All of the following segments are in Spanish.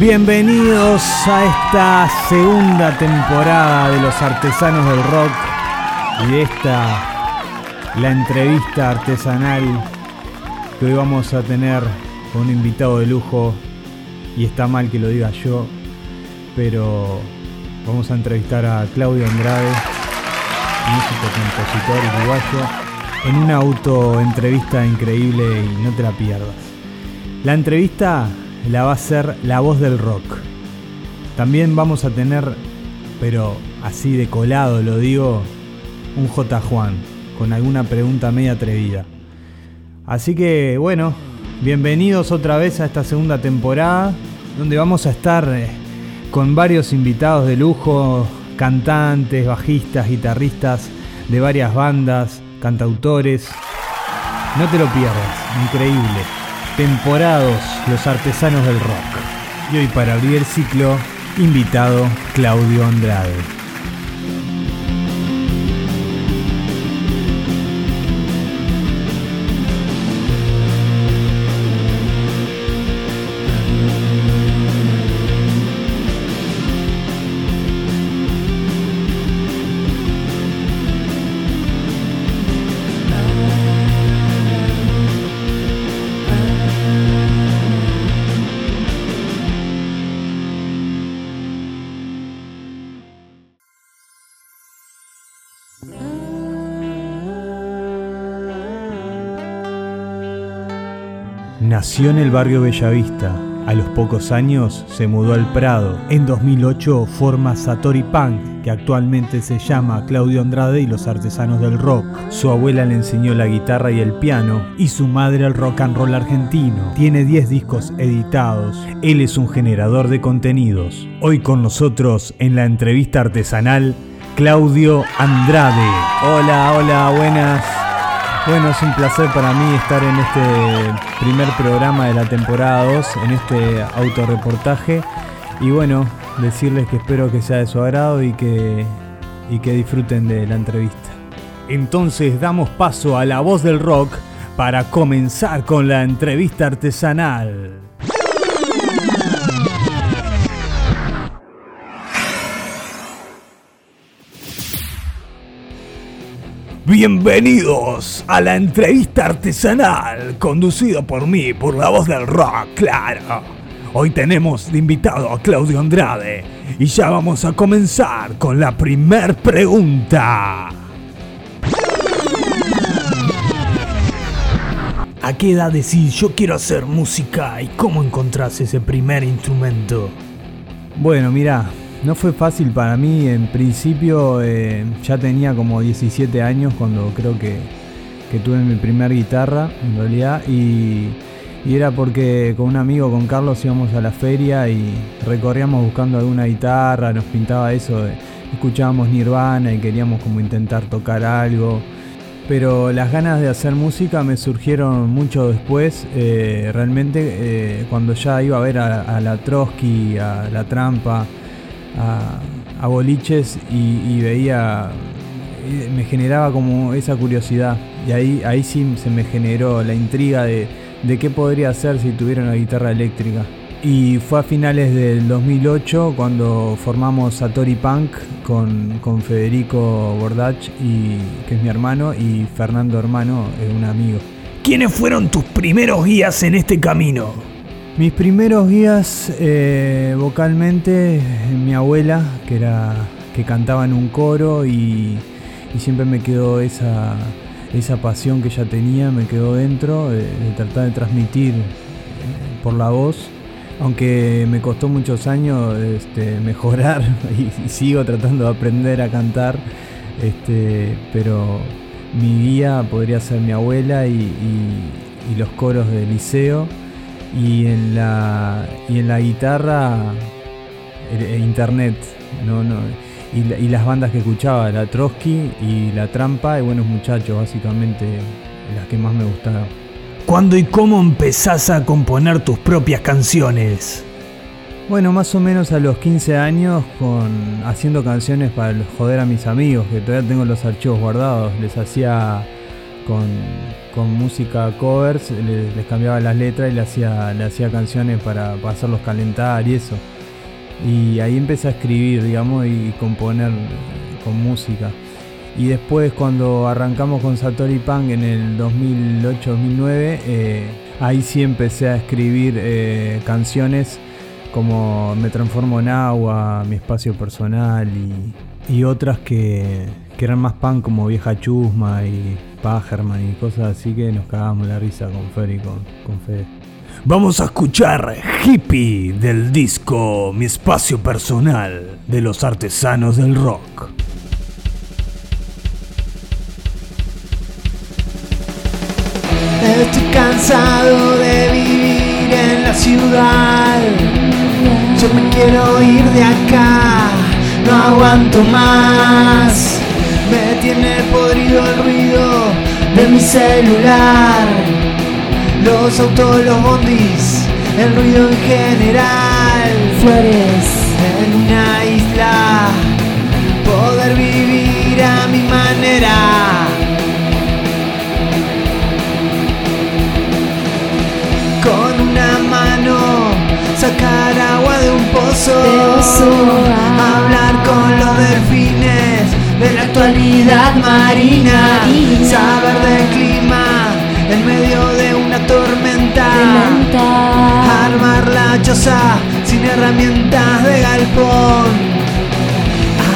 Bienvenidos a esta segunda temporada de Los Artesanos del Rock y esta, la entrevista artesanal que hoy vamos a tener con un invitado de lujo y está mal que lo diga yo, pero vamos a entrevistar a Claudio Andrade, músico, compositor uruguayo, en una autoentrevista increíble y no te la pierdas. La entrevista la va a ser la voz del rock. También vamos a tener, pero así de colado lo digo, un J. Juan, con alguna pregunta media atrevida. Así que bueno, bienvenidos otra vez a esta segunda temporada, donde vamos a estar eh, con varios invitados de lujo, cantantes, bajistas, guitarristas de varias bandas, cantautores. No te lo pierdas, increíble temporados Los Artesanos del Rock. Y hoy para abrir el ciclo, invitado Claudio Andrade. Nació en el barrio Bellavista. A los pocos años se mudó al Prado. En 2008 forma Satori Punk, que actualmente se llama Claudio Andrade y los artesanos del rock. Su abuela le enseñó la guitarra y el piano y su madre el rock and roll argentino. Tiene 10 discos editados. Él es un generador de contenidos. Hoy con nosotros en la entrevista artesanal, Claudio Andrade. Hola, hola, buenas. Bueno, es un placer para mí estar en este primer programa de la temporada 2, en este autorreportaje. Y bueno, decirles que espero que sea de su agrado y que, y que disfruten de la entrevista. Entonces damos paso a la voz del rock para comenzar con la entrevista artesanal. Bienvenidos a la entrevista artesanal, conducido por mí, por la voz del rock, claro. Hoy tenemos de invitado a Claudio Andrade y ya vamos a comenzar con la primer pregunta. ¿A qué edad decís yo quiero hacer música y cómo encontrás ese primer instrumento? Bueno, mira, no fue fácil para mí, en principio eh, ya tenía como 17 años cuando creo que, tuve mi primer guitarra, en realidad, y, era porque con un amigo, con Carlos, íbamos a la feria y recorríamos buscando alguna guitarra, nos pintaba eso, escuchábamos Nirvana y queríamos como intentar tocar algo. Pero las ganas de hacer música me surgieron mucho después, eh, realmente eh, cuando ya iba a ver a la Trotsky, a la Trampa, a, boliches y, veía, me generaba como esa curiosidad. Y ahí, ahí sí se me generó la intriga de, de qué podría hacer si tuviera una guitarra eléctrica. Y fue a finales del 2008 cuando formamos Satori Punk con, con Federico Bordach, y, que es mi hermano, y Fernando Hermano, es un amigo. ¿Quiénes fueron tus primeros guías en este camino? Mis primeros guías eh, vocalmente, mi abuela, que era que cantaba en un coro y, siempre me quedó esa, esa pasión que ella tenía, me quedó dentro, de, tratar de transmitir eh, por la voz, aunque me costó muchos años este, mejorar y, sigo tratando de aprender a cantar, este, pero mi guía podría ser mi abuela y los coros del liceo y en la, y en la guitarra internet, no, no, y, las bandas que escuchaba, la Trotsky y la Trampa y Buenos Muchachos, básicamente las que más me gustaban. ¿Cuándo y cómo empezás a componer tus propias canciones? Bueno, más o menos a los 15 años con haciendo canciones para joder a mis amigos, que todavía tengo los archivos guardados. Les hacía con, con música covers, les, cambiaba las letras y le hacía, le hacía canciones para, para hacerlos calentar y eso. Y ahí empecé a escribir, digamos, y componer con música. Y después cuando arrancamos con Satori Punk en el 2008-2009, eh, ahí sí empecé a escribir eh, canciones como Me transformo en agua, Mi espacio personal y, otras que, eran más punk como Vieja Chusma y Pajerman y cosas así que nos cagábamos la risa con Fer y con, con Fede. Vamos a escuchar Hippie del disco Mi espacio personal de los artesanos del rock. Estoy cansado de vivir en la ciudad. Yo me quiero ir de acá, no aguanto más. Tiene podrido el ruido de mi celular. Los autos, los bondis, el ruido en general. Flores. En una isla, poder vivir a mi manera. con una mano sacar agua de un pozo, hablar con los delfines de la actualidad marina, saber del clima en medio de una tormenta, armar la choza sin herramientas de galpón.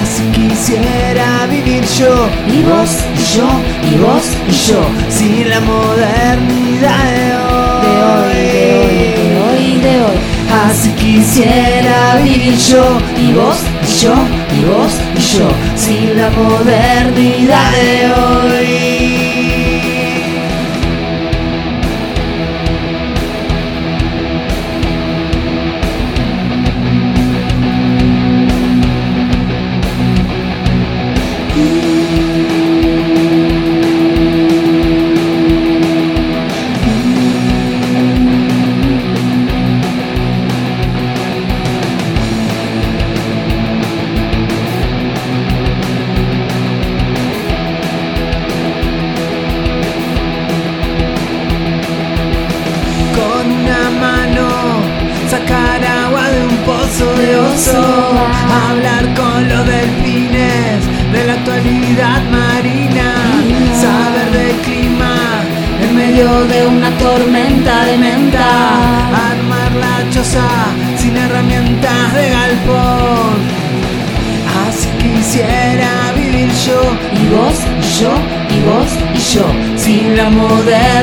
Así quisiera vivir yo, y vos, y yo, y vos, y yo, sin la modernidad de hoy de hoy, de hoy, Así quisiera vivir yo. Y vos yo y vos y yo sin la modernidad de hoy.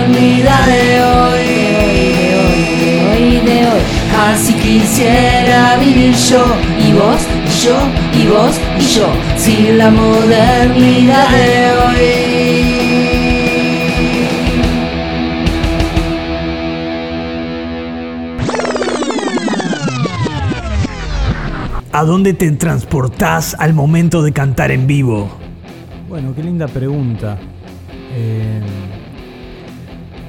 Modernidad de hoy. De hoy, Así quisiera vivir yo y vos y yo y vos y yo sin la modernidad de hoy. ¿A dónde te transportás al momento de cantar en vivo? Bueno, qué linda pregunta. Eh,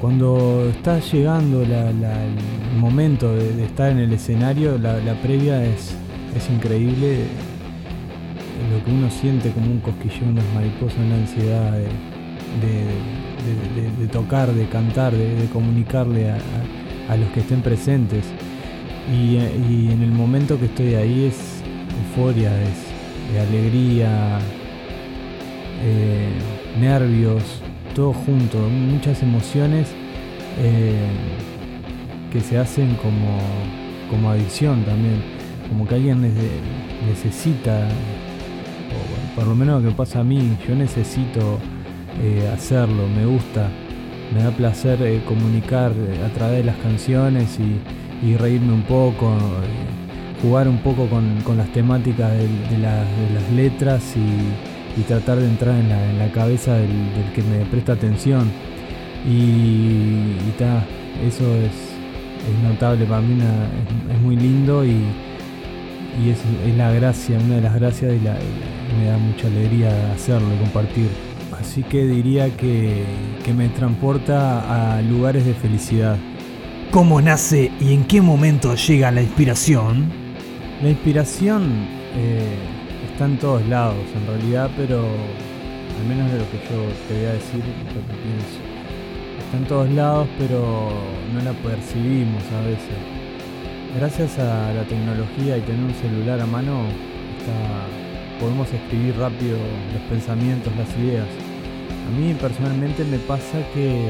cuando está llegando el momento de, estar en el escenario, la, previa es, increíble. Lo que uno siente como un cosquillón, unas mariposas, una ansiedad de, tocar, de cantar, de, comunicarle a, los que estén presentes. Y, en el momento que estoy ahí es euforia, es, alegría, eh, nervios, todo junto, muchas emociones eh, que se hacen como, como adicción también, como que alguien necesita, o por lo menos lo que pasa a mí, yo necesito eh, hacerlo, me gusta, me da placer comunicar a través de las canciones y, y reírme un poco jugar un poco con, las temáticas de, las letras y, tratar de entrar en la, cabeza del, que me presta atención. Y, eso es, notable para mí, es, muy lindo y, es, la gracia, una de las gracias y, me da mucha alegría hacerlo, compartir. Así que diría que, que me transporta a lugares de felicidad. ¿Cómo nace y en qué momento llega la inspiración? La inspiración eh, está en todos lados en realidad, pero al menos de lo que yo te voy a decir, lo que pienso. Está en todos lados, pero no la percibimos a veces. Gracias a la tecnología y tener un celular a mano, podemos escribir rápido los pensamientos, las ideas. A mí personalmente me pasa que,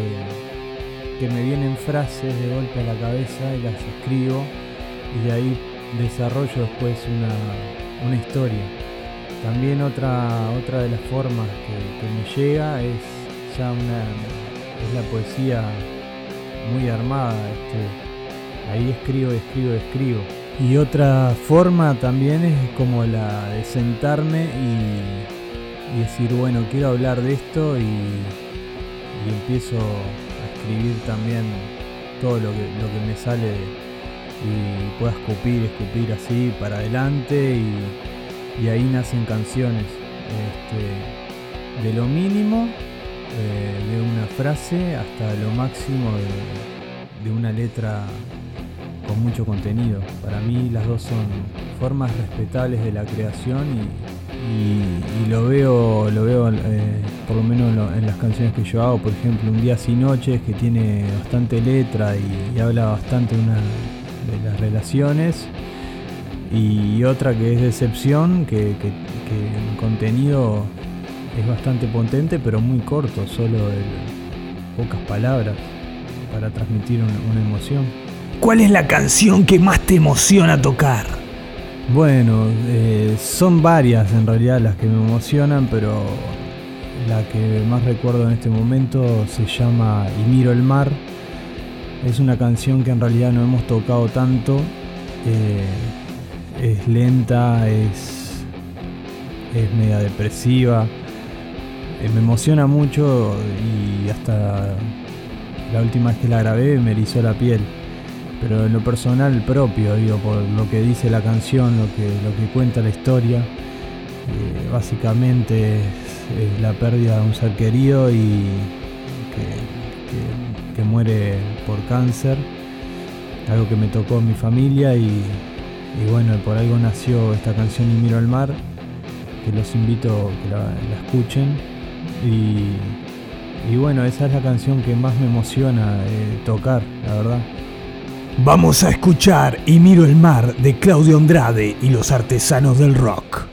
que me vienen frases de golpe a la cabeza y las escribo y de ahí desarrollo después una, una historia. También otra, otra de las formas que, me llega es ya una es la poesía muy armada. Este, ahí escribo, escribo, escribo. Y otra forma también es como la de sentarme y, decir, bueno, quiero hablar de esto y, empiezo a escribir también todo lo que, lo que me sale y puedo escupir, escupir así para adelante y, ahí nacen canciones. Este, de lo mínimo, eh, de una frase, hasta lo máximo de una letra con mucho contenido. Para mí las dos son formas respetables de la creación y, lo veo, lo veo eh, por lo menos en, las canciones que yo hago, por ejemplo, Un día sin noches que tiene bastante letra y, habla bastante de las relaciones y otra que es Decepción, que, en contenido es bastante potente pero muy corto, solo pocas palabras para transmitir una emoción. ¿Cuál es la canción que más te emociona tocar? Bueno, eh, son varias en realidad las que me emocionan, pero la que más recuerdo en este momento se llama Y miro el mar. Es una canción que en realidad no hemos tocado tanto. Eh, es lenta, es, es media depresiva. Eh, me emociona mucho y hasta la última vez que la grabé me erizó la piel pero en lo personal propio, digo, por lo que dice la canción, lo que, lo que cuenta la historia, eh, básicamente es, la pérdida de un ser querido y que, muere por cáncer, algo que me tocó en mi familia y, bueno, por algo nació esta canción Y miro al mar, que los invito a que la, escuchen y, bueno, esa es la canción que más me emociona eh, tocar, la verdad. Vamos a escuchar Y miro el mar de Claudio Andrade y los artesanos del rock.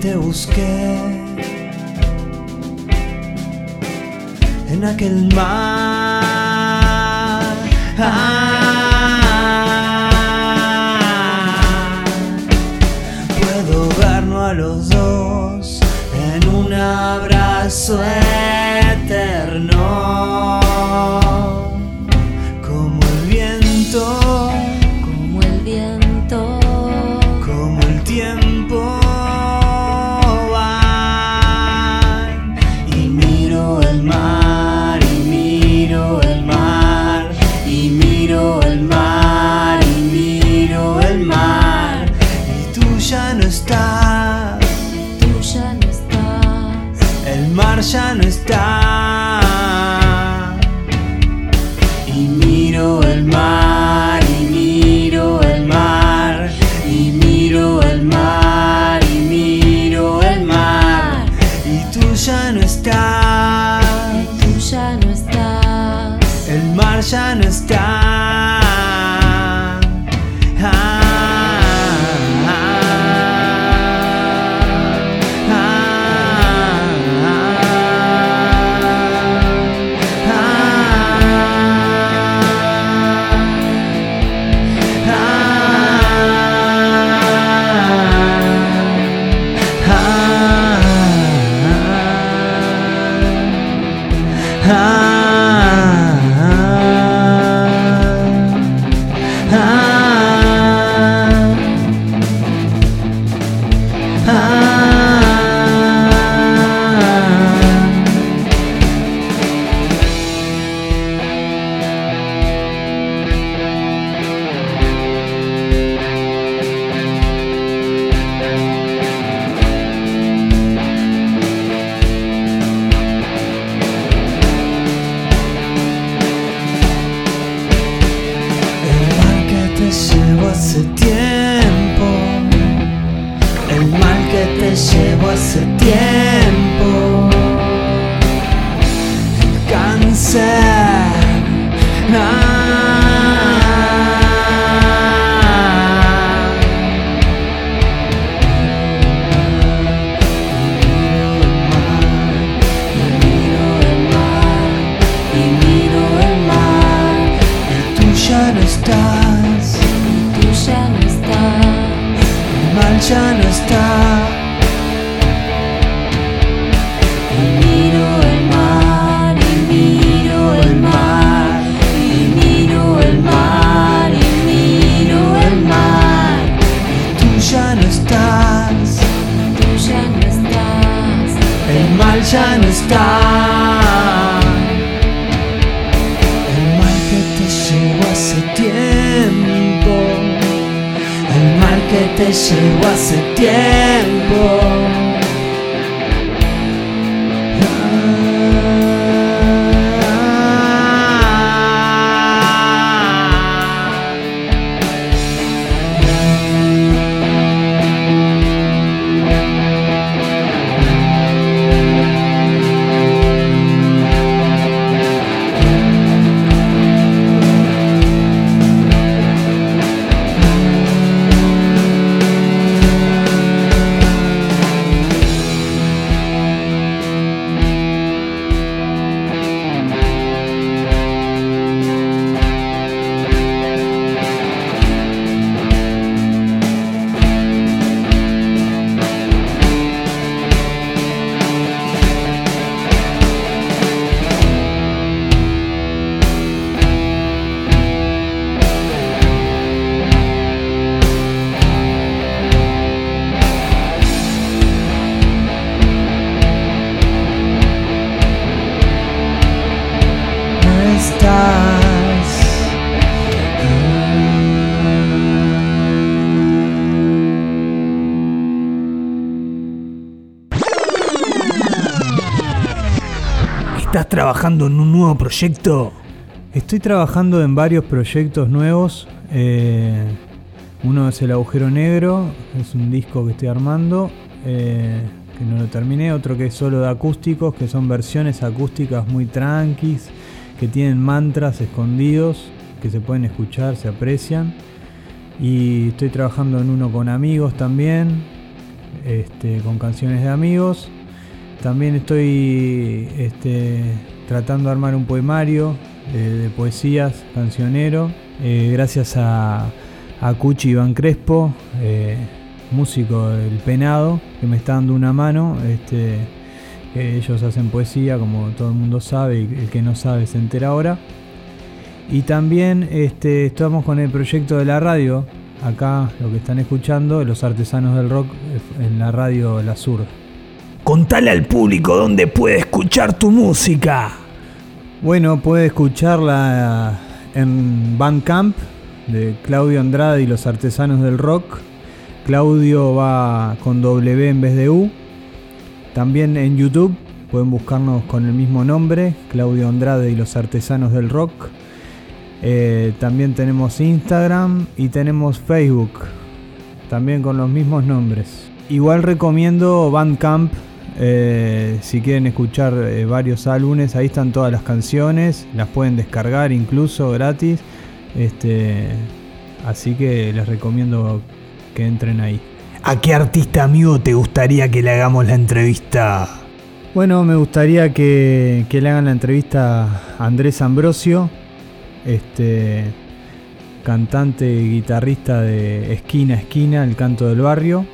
te busqué en aquel mar. Ah, puedo vernos a los dos en un abrazo eterno. El cáncer. Ah. Tiempo. El mal que te llevo hace tiempo. Trabajando en un nuevo proyecto? Estoy trabajando en varios proyectos nuevos. eh, uno es El Agujero Negro, es un disco que estoy armando, eh, que no lo terminé. Otro que es solo de acústicos, que son versiones acústicas muy tranquis, que tienen mantras escondidos, que se pueden escuchar, se aprecian. Y estoy trabajando en uno con amigos también, este, con canciones de amigos. También estoy este, tratando de armar un poemario eh, de poesías, cancionero, eh, gracias a, a Cuchi Iván Crespo, eh, músico del Penado, que me está dando una mano. Este, ellos hacen poesía, como todo el mundo sabe, y el que no sabe se entera ahora. Y también este, estamos con el proyecto de la radio, acá lo que están escuchando, Los Artesanos del Rock, en la radio La Sur. Contale al público dónde puede escuchar tu música. Bueno, puede escucharla en Bandcamp de Claudio Andrade y los artesanos del rock. Claudio va con W en vez de U. También en YouTube pueden buscarnos con el mismo nombre, Claudio Andrade y los artesanos del rock. Eh, también tenemos Instagram y tenemos Facebook, también con los mismos nombres. Igual recomiendo Bandcamp Eh, si quieren escuchar eh, varios álbumes, ahí están todas las canciones, las pueden descargar incluso gratis. Este, así que les recomiendo que entren ahí. ¿A qué artista amigo te gustaría que le hagamos la entrevista? Bueno, me gustaría que, que le hagan la entrevista a Andrés Ambrosio, este cantante y guitarrista de Esquina a Esquina, el canto del barrio,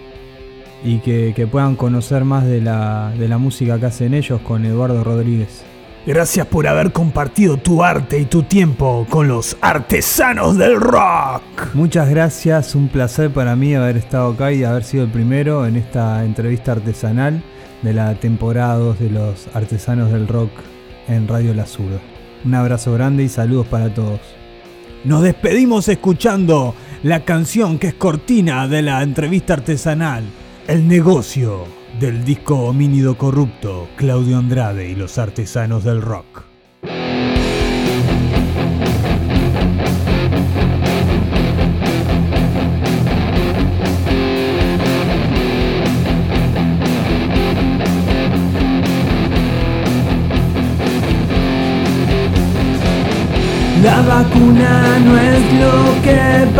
y que, que puedan conocer más de la, de la música que hacen ellos con Eduardo Rodríguez. Gracias por haber compartido tu arte y tu tiempo con los artesanos del rock. Muchas gracias, un placer para mí haber estado acá y haber sido el primero en esta entrevista artesanal de la temporada 2 de los artesanos del rock en Radio La Zurda. Un abrazo grande y saludos para todos. Nos despedimos escuchando la canción que es cortina de la entrevista artesanal, El negocio del disco Homínido Corrupto, Claudio Andrade y los artesanos del rock. La vacuna no es lo que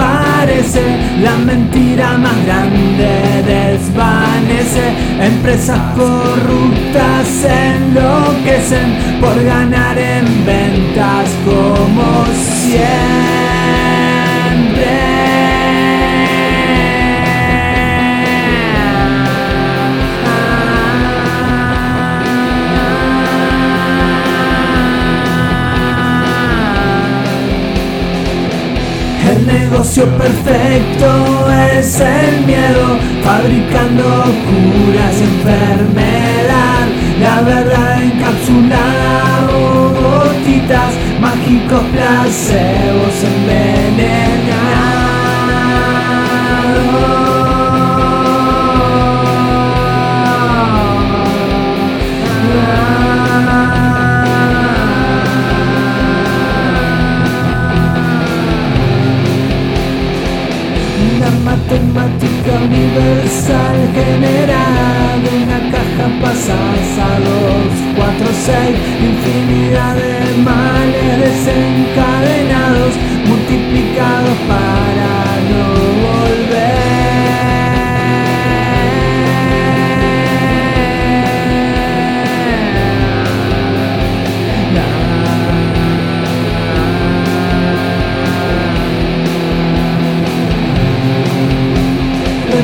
la mentira más grande desvanece. Empresas corruptas enloquecen por ganar en ventas como El negocio perfecto es el miedo, fabricando curas enfermedad. La verdad encapsulada o gotitas, mágicos placebos Una matemática universal generada de una caja pasadas a dos, cuatro, seis, infinidad de males desencadenados, multiplicados para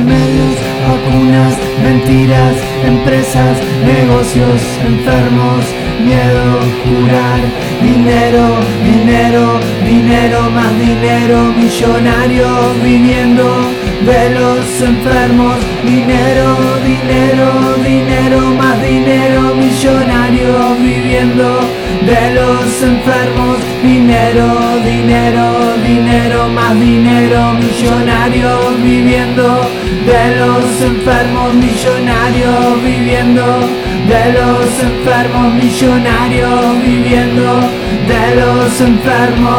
remedios, vacunas, mentiras, empresas, negocios, enfermos, miedo, curar, dinero, dinero, dinero, más dinero, millonarios viniendo de los enfermos, dinero, dinero, dinero, más dinero, millonarios viviendo de los enfermos, dinero, dinero, dinero, más dinero, millonarios viviendo de los enfermos millonarios viviendo, de los enfermos millonarios viviendo, de los enfermos.